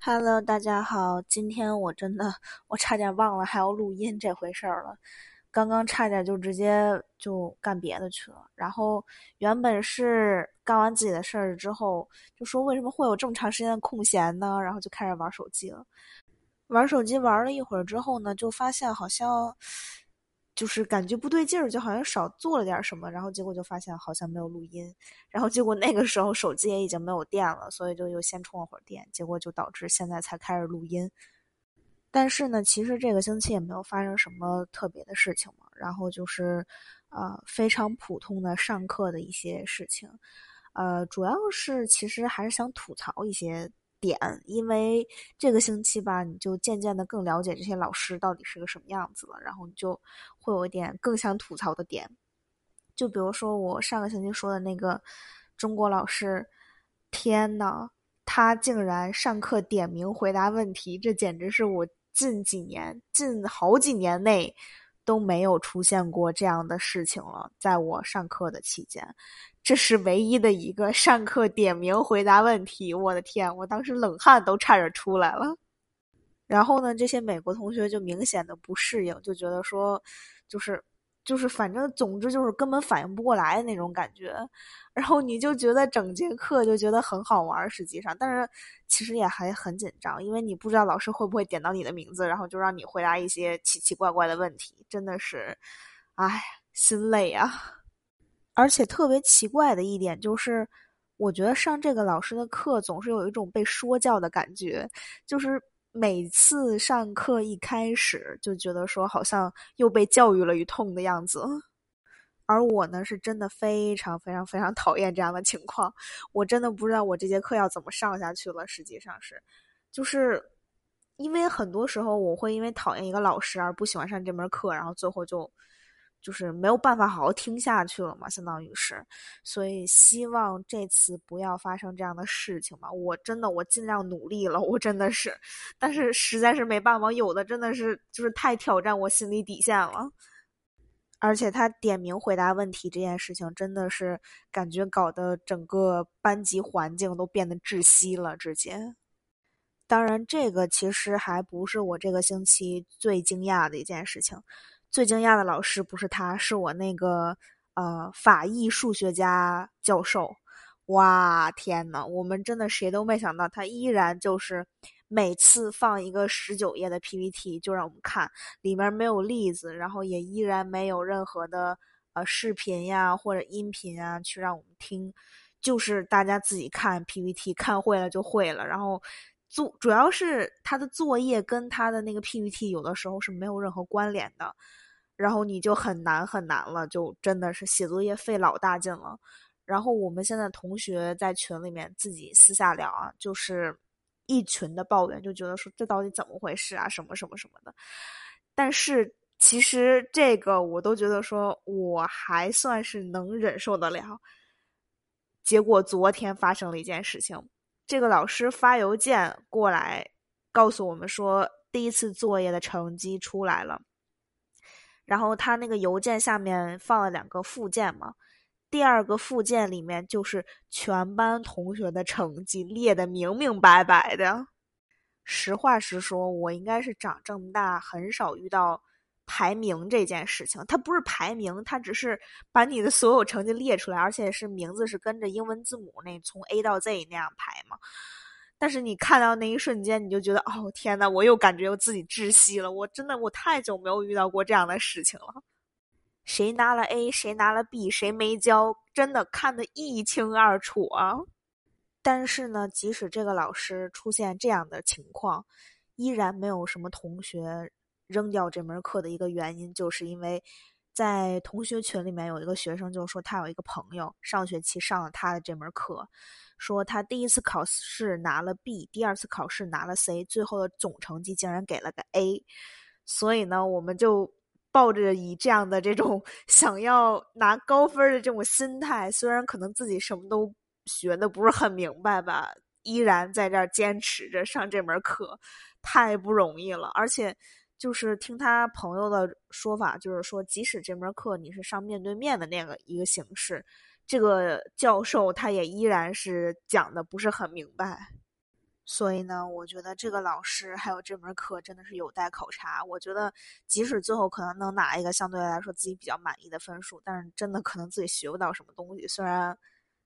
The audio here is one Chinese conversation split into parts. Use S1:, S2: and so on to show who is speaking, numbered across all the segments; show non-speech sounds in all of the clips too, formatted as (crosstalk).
S1: Hello，大家好，今天我真的我差点忘了还要录音这回事儿了，刚刚差点就直接就干别的去了。然后原本是干完自己的事儿之后，就说为什么会有这么长时间的空闲呢？然后就开始玩手机了。玩手机玩了一会儿之后呢，就发现好像。就是感觉不对劲儿，就好像少做了点什么，然后结果就发现好像没有录音，然后结果那个时候手机也已经没有电了，所以就又先充了会儿电，结果就导致现在才开始录音。但是呢，其实这个星期也没有发生什么特别的事情嘛，然后就是呃非常普通的上课的一些事情，呃，主要是其实还是想吐槽一些。点，因为这个星期吧，你就渐渐的更了解这些老师到底是个什么样子了，然后你就会有一点更想吐槽的点。就比如说我上个星期说的那个中国老师，天呐，他竟然上课点名回答问题，这简直是我近几年、近好几年内都没有出现过这样的事情了。在我上课的期间。这是唯一的一个上课点名回答问题，我的天，我当时冷汗都差点出来了。然后呢，这些美国同学就明显的不适应，就觉得说，就是就是，反正总之就是根本反应不过来的那种感觉。然后你就觉得整节课就觉得很好玩，实际上，但是其实也还很紧张，因为你不知道老师会不会点到你的名字，然后就让你回答一些奇奇怪怪的问题，真的是，唉，心累啊。而且特别奇怪的一点就是，我觉得上这个老师的课总是有一种被说教的感觉，就是每次上课一开始就觉得说好像又被教育了一通的样子。而我呢，是真的非常非常非常讨厌这样的情况，我真的不知道我这节课要怎么上下去了。实际上是，就是因为很多时候我会因为讨厌一个老师而不喜欢上这门课，然后最后就。就是没有办法好好听下去了嘛，相当于是，所以希望这次不要发生这样的事情吧。我真的，我尽量努力了，我真的是，但是实在是没办法，有的真的是就是太挑战我心理底线了。而且他点名回答问题这件事情，真的是感觉搞得整个班级环境都变得窒息了。直接，当然这个其实还不是我这个星期最惊讶的一件事情。最惊讶的老师不是他，是我那个呃法医数学家教授。哇，天呐，我们真的谁都没想到，他依然就是每次放一个十九页的 PPT 就让我们看，里面没有例子，然后也依然没有任何的呃视频呀或者音频啊去让我们听，就是大家自己看 PPT，看会了就会了，然后。作主要是他的作业跟他的那个 PPT 有的时候是没有任何关联的，然后你就很难很难了，就真的是写作业费老大劲了。然后我们现在同学在群里面自己私下聊啊，就是一群的抱怨，就觉得说这到底怎么回事啊，什么什么什么的。但是其实这个我都觉得说我还算是能忍受得了。结果昨天发生了一件事情。这个老师发邮件过来，告诉我们说第一次作业的成绩出来了。然后他那个邮件下面放了两个附件嘛，第二个附件里面就是全班同学的成绩列的明明白白的。实话实说，我应该是长这么大很少遇到。排名这件事情，它不是排名，它只是把你的所有成绩列出来，而且是名字是跟着英文字母那从 A 到 Z 那样排嘛。但是你看到那一瞬间，你就觉得哦天呐，我又感觉我自己窒息了。我真的我太久没有遇到过这样的事情了。谁拿了 A，谁拿了 B，谁没交，真的看得一清二楚啊。但是呢，即使这个老师出现这样的情况，依然没有什么同学。扔掉这门课的一个原因，就是因为在同学群里面有一个学生就说他有一个朋友上学期上了他的这门课，说他第一次考试拿了 B，第二次考试拿了 C，最后的总成绩竟然给了个 A。所以呢，我们就抱着以这样的这种 (laughs) 想要拿高分的这种心态，虽然可能自己什么都学的不是很明白吧，依然在这儿坚持着上这门课，太不容易了，而且。就是听他朋友的说法，就是说，即使这门课你是上面对面的那个一个形式，这个教授他也依然是讲的不是很明白。所以呢，我觉得这个老师还有这门课真的是有待考察。我觉得即使最后可能能拿一个相对来说自己比较满意的分数，但是真的可能自己学不到什么东西。虽然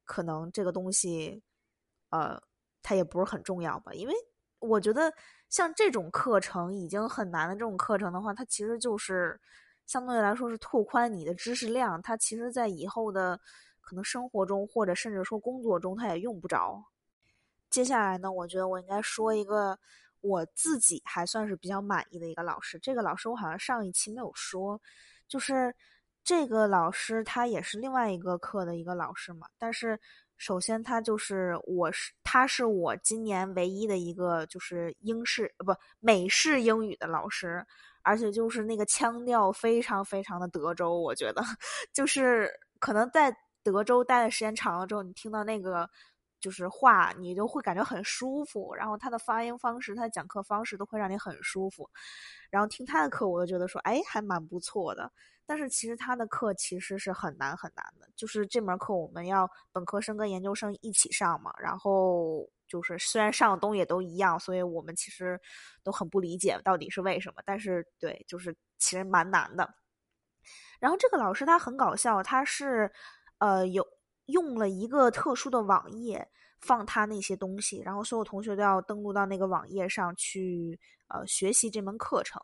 S1: 可能这个东西，呃，它也不是很重要吧。因为我觉得像这种课程已经很难的这种课程的话，它其实就是相对来说是拓宽你的知识量。它其实在以后的可能生活中或者甚至说工作中，它也用不着。接下来呢，我觉得我应该说一个我自己还算是比较满意的一个老师。这个老师我好像上一期没有说，就是这个老师他也是另外一个课的一个老师嘛。但是首先他就是我是他是我今年唯一的一个就是英式不美式英语的老师，而且就是那个腔调非常非常的德州，我觉得 (laughs) 就是可能在德州待的时间长了之后，你听到那个。就是话，你就会感觉很舒服。然后他的发音方式，他讲课方式都会让你很舒服。然后听他的课，我就觉得说，哎，还蛮不错的。但是其实他的课其实是很难很难的。就是这门课我们要本科生跟研究生一起上嘛。然后就是虽然上的东西也都一样，所以我们其实都很不理解到底是为什么。但是对，就是其实蛮难的。然后这个老师他很搞笑，他是呃有。用了一个特殊的网页放他那些东西，然后所有同学都要登录到那个网页上去呃学习这门课程。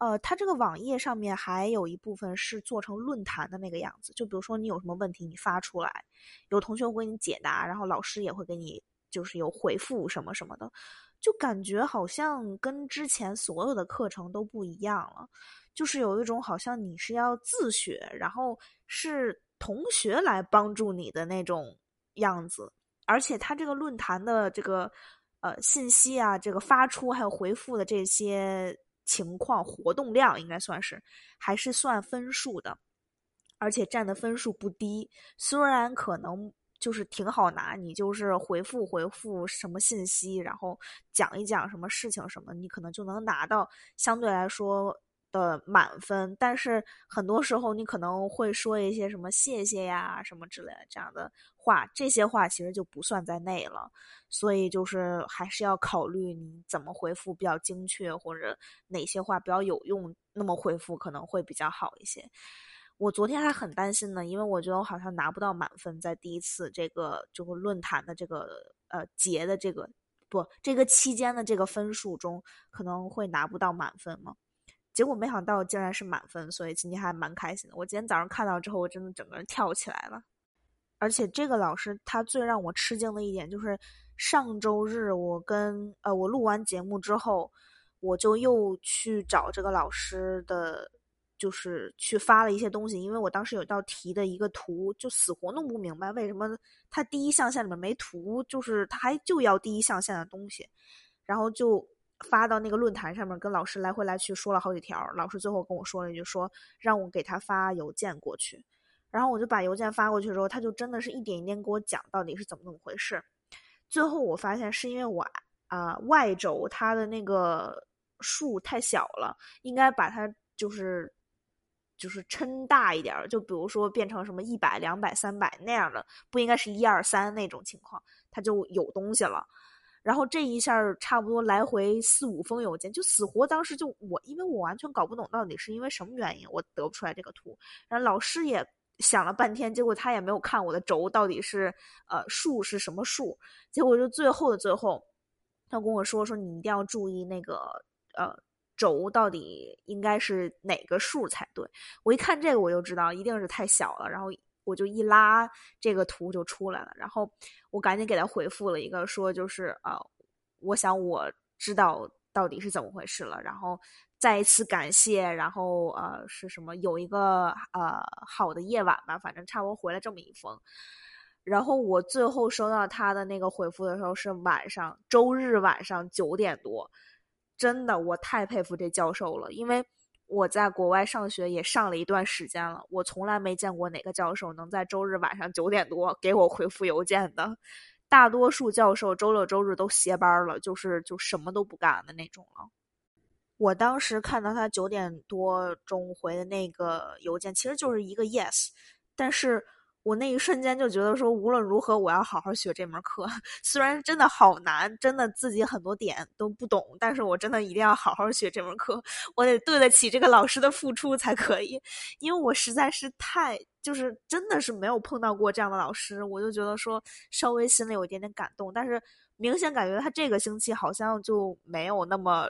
S1: 呃，他这个网页上面还有一部分是做成论坛的那个样子，就比如说你有什么问题你发出来，有同学会给你解答，然后老师也会给你就是有回复什么什么的，就感觉好像跟之前所有的课程都不一样了，就是有一种好像你是要自学，然后是。同学来帮助你的那种样子，而且他这个论坛的这个呃信息啊，这个发出还有回复的这些情况，活动量应该算是还是算分数的，而且占的分数不低。虽然可能就是挺好拿，你就是回复回复什么信息，然后讲一讲什么事情什么，你可能就能拿到相对来说。的满分，但是很多时候你可能会说一些什么谢谢呀什么之类的这样的话，这些话其实就不算在内了。所以就是还是要考虑你怎么回复比较精确，或者哪些话比较有用，那么回复可能会比较好一些。我昨天还很担心呢，因为我觉得我好像拿不到满分，在第一次这个就是论坛的这个呃节的这个不这个期间的这个分数中可能会拿不到满分嘛。结果没想到竟然是满分，所以今天还蛮开心的。我今天早上看到之后，我真的整个人跳起来了。而且这个老师他最让我吃惊的一点就是，上周日我跟呃我录完节目之后，我就又去找这个老师的，就是去发了一些东西，因为我当时有道题的一个图，就死活弄不明白为什么他第一象限里面没图，就是他还就要第一象限的东西，然后就。发到那个论坛上面，跟老师来回来去说了好几条。老师最后跟我说了一句，说让我给他发邮件过去。然后我就把邮件发过去之后，他就真的是一点一点给我讲到底是怎么怎么回事。最后我发现是因为我啊外轴它的那个数太小了，应该把它就是就是撑大一点，就比如说变成什么一百、两百、三百那样的，不应该是一二三那种情况，它就有东西了。然后这一下差不多来回四五封邮件，就死活当时就我，因为我完全搞不懂到底是因为什么原因我得不出来这个图。然后老师也想了半天，结果他也没有看我的轴到底是呃数是什么数。结果就最后的最后，他跟我说说你一定要注意那个呃轴到底应该是哪个数才对。我一看这个我就知道一定是太小了，然后。我就一拉这个图就出来了，然后我赶紧给他回复了一个说就是呃，我想我知道到底是怎么回事了，然后再一次感谢，然后呃是什么有一个呃好的夜晚吧，反正差不多回了这么一封，然后我最后收到他的那个回复的时候是晚上周日晚上九点多，真的我太佩服这教授了，因为。我在国外上学也上了一段时间了，我从来没见过哪个教授能在周日晚上九点多给我回复邮件的。大多数教授周六周日都歇班了，就是就什么都不干的那种了。我当时看到他九点多钟回的那个邮件，其实就是一个 yes，但是我那一瞬间就觉得说，无论如何我要好好学这门课。(laughs) 虽然真的好难，真的自己很多点都不懂，但是我真的一定要好好学这门课。我得对得起这个老师的付出才可以，因为我实在是太就是真的是没有碰到过这样的老师，我就觉得说稍微心里有一点点感动。但是明显感觉他这个星期好像就没有那么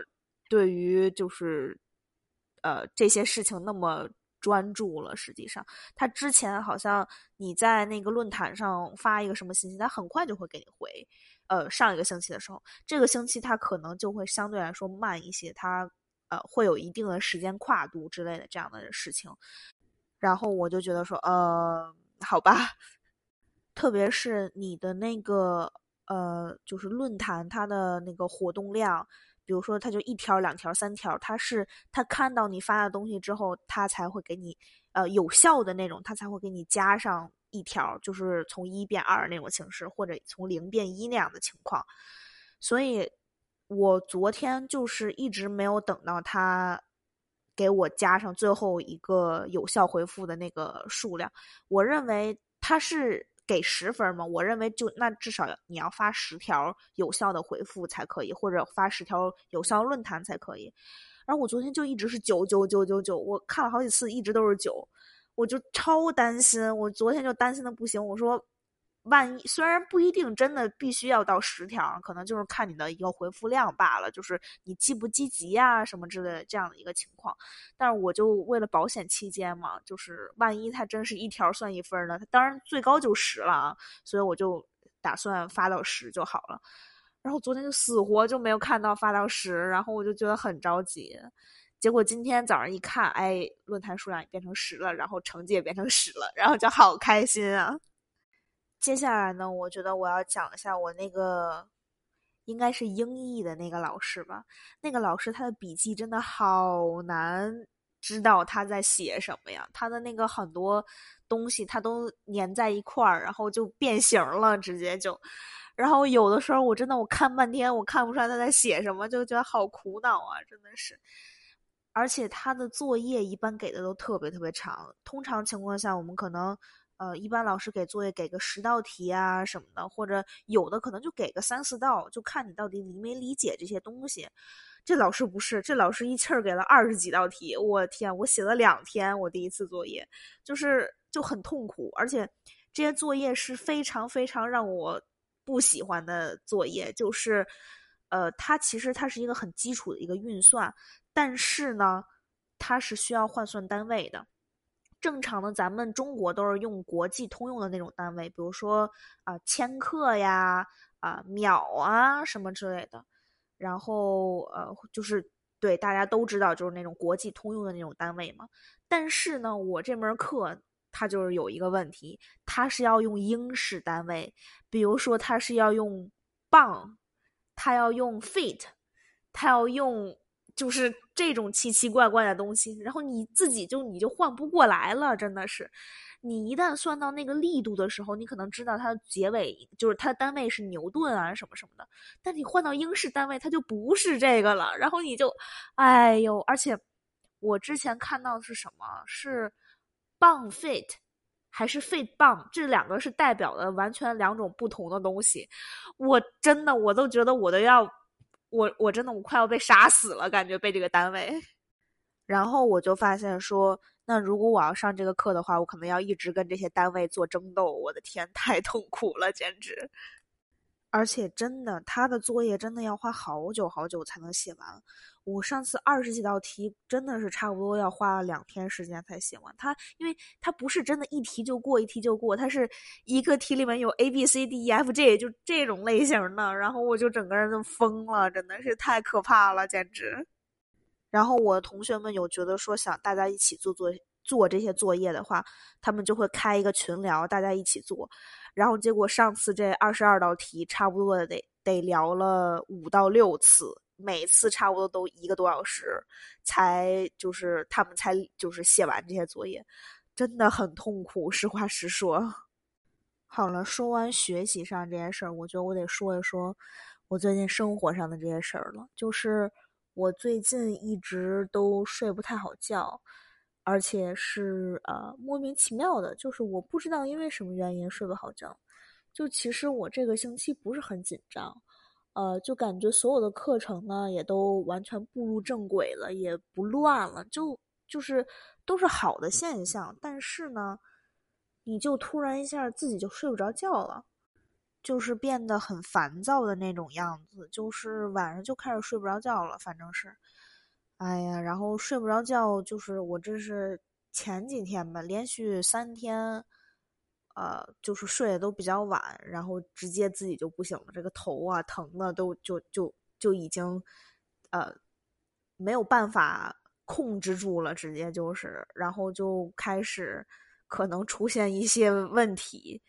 S1: 对于就是呃这些事情那么。专注了，实际上他之前好像你在那个论坛上发一个什么信息，他很快就会给你回。呃，上一个星期的时候，这个星期他可能就会相对来说慢一些，他呃会有一定的时间跨度之类的这样的事情。然后我就觉得说，呃，好吧，(laughs) 特别是你的那个呃，就是论坛它的那个活动量。比如说，他就一条、两条、三条，他是他看到你发的东西之后，他才会给你呃有效的那种，他才会给你加上一条，就是从一变二那种形式，或者从零变一那样的情况。所以，我昨天就是一直没有等到他给我加上最后一个有效回复的那个数量。我认为他是。给十分嘛？我认为就那至少你要发十条有效的回复才可以，或者发十条有效论坛才可以。然后我昨天就一直是九九九九九，我看了好几次，一直都是九，我就超担心。我昨天就担心的不行，我说。万一虽然不一定真的必须要到十条，可能就是看你的一个回复量罢了，就是你积不积极呀什么之类的这样的一个情况。但是我就为了保险期间嘛，就是万一他真是一条算一分呢？他当然最高就十了啊，所以我就打算发到十就好了。然后昨天就死活就没有看到发到十，然后我就觉得很着急。结果今天早上一看，哎，论坛数量也变成十了，然后成绩也变成十了，然后就好开心啊！接下来呢，我觉得我要讲一下我那个应该是英译的那个老师吧。那个老师他的笔记真的好难知道他在写什么呀，他的那个很多东西他都粘在一块儿，然后就变形了，直接就。然后有的时候我真的我看半天我看不出来他在写什么，就觉得好苦恼啊，真的是。而且他的作业一般给的都特别特别长，通常情况下我们可能。呃，一般老师给作业给个十道题啊什么的，或者有的可能就给个三四道，就看你到底理没理解这些东西。这老师不是，这老师一气儿给了二十几道题，我天，我写了两天，我第一次作业就是就很痛苦，而且这些作业是非常非常让我不喜欢的作业，就是呃，它其实它是一个很基础的一个运算，但是呢，它是需要换算单位的。正常的，咱们中国都是用国际通用的那种单位，比如说啊千克呀、啊秒啊什么之类的。然后呃，就是对大家都知道，就是那种国际通用的那种单位嘛。但是呢，我这门课它就是有一个问题，它是要用英式单位，比如说它是要用磅，它要用 feet，它要用。就是这种奇奇怪怪的东西，然后你自己就你就换不过来了，真的是。你一旦算到那个力度的时候，你可能知道它的结尾就是它的单位是牛顿啊什么什么的，但你换到英式单位，它就不是这个了。然后你就，哎呦，而且我之前看到的是什么？是磅 fit 还是 feet 磅？这两个是代表的完全两种不同的东西。我真的我都觉得我都要。我我真的我快要被杀死了，感觉被这个单位。然后我就发现说，那如果我要上这个课的话，我可能要一直跟这些单位做争斗。我的天，太痛苦了，简直。而且真的，他的作业真的要花好久好久才能写完。我上次二十几道题，真的是差不多要花了两天时间才写完。他，因为他不是真的一题就过，一题就过，他是一个题里面有 A B C D E F G，就这种类型的。然后我就整个人都疯了，真的是太可怕了，简直。然后我同学们有觉得说想大家一起做做做这些作业的话，他们就会开一个群聊，大家一起做。然后结果上次这二十二道题，差不多得得聊了五到六次，每次差不多都一个多小时，才就是他们才就是写完这些作业，真的很痛苦。实话实说。好了，说完学习上这些事儿，我觉得我得说一说我最近生活上的这些事儿了。就是我最近一直都睡不太好觉。而且是呃莫名其妙的，就是我不知道因为什么原因睡不好觉。就其实我这个星期不是很紧张，呃，就感觉所有的课程呢也都完全步入正轨了，也不乱了，就就是都是好的现象。但是呢，你就突然一下自己就睡不着觉了，就是变得很烦躁的那种样子，就是晚上就开始睡不着觉了，反正是，哎呀，然后睡不着觉，就是我这是前几天吧，连续三天。呃，就是睡的都比较晚，然后直接自己就不行了，这个头啊疼的都就就就已经，呃，没有办法控制住了，直接就是，然后就开始可能出现一些问题。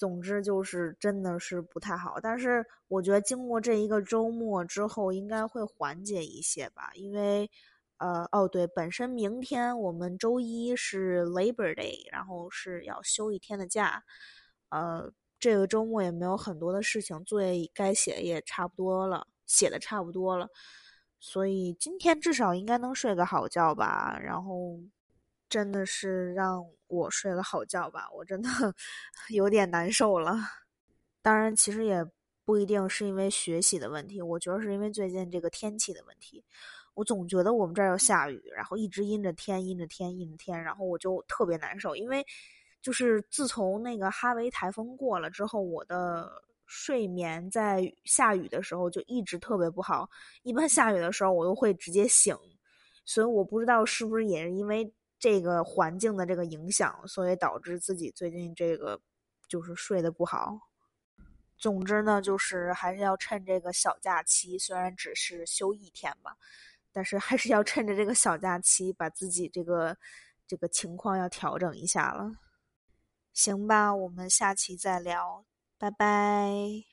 S1: 总之就是真的是不太好，但是我觉得经过这一个周末之后，应该会缓解一些吧，因为。呃哦对，本身明天我们周一是 Labor Day，然后是要休一天的假。呃，这个周末也没有很多的事情，作业该写也差不多了，写的差不多了，所以今天至少应该能睡个好觉吧。然后真的是让我睡个好觉吧，我真的 (laughs) 有点难受了。当然，其实也不一定是因为学习的问题，我觉得是因为最近这个天气的问题。我总觉得我们这儿要下雨，然后一直阴着天，阴着天，阴着天，然后我就特别难受。因为就是自从那个哈维台风过了之后，我的睡眠在下雨的时候就一直特别不好。一般下雨的时候我都会直接醒，所以我不知道是不是也是因为这个环境的这个影响，所以导致自己最近这个就是睡得不好。总之呢，就是还是要趁这个小假期，虽然只是休一天吧。但是还是要趁着这个小假期，把自己这个这个情况要调整一下了。行吧，我们下期再聊，拜拜。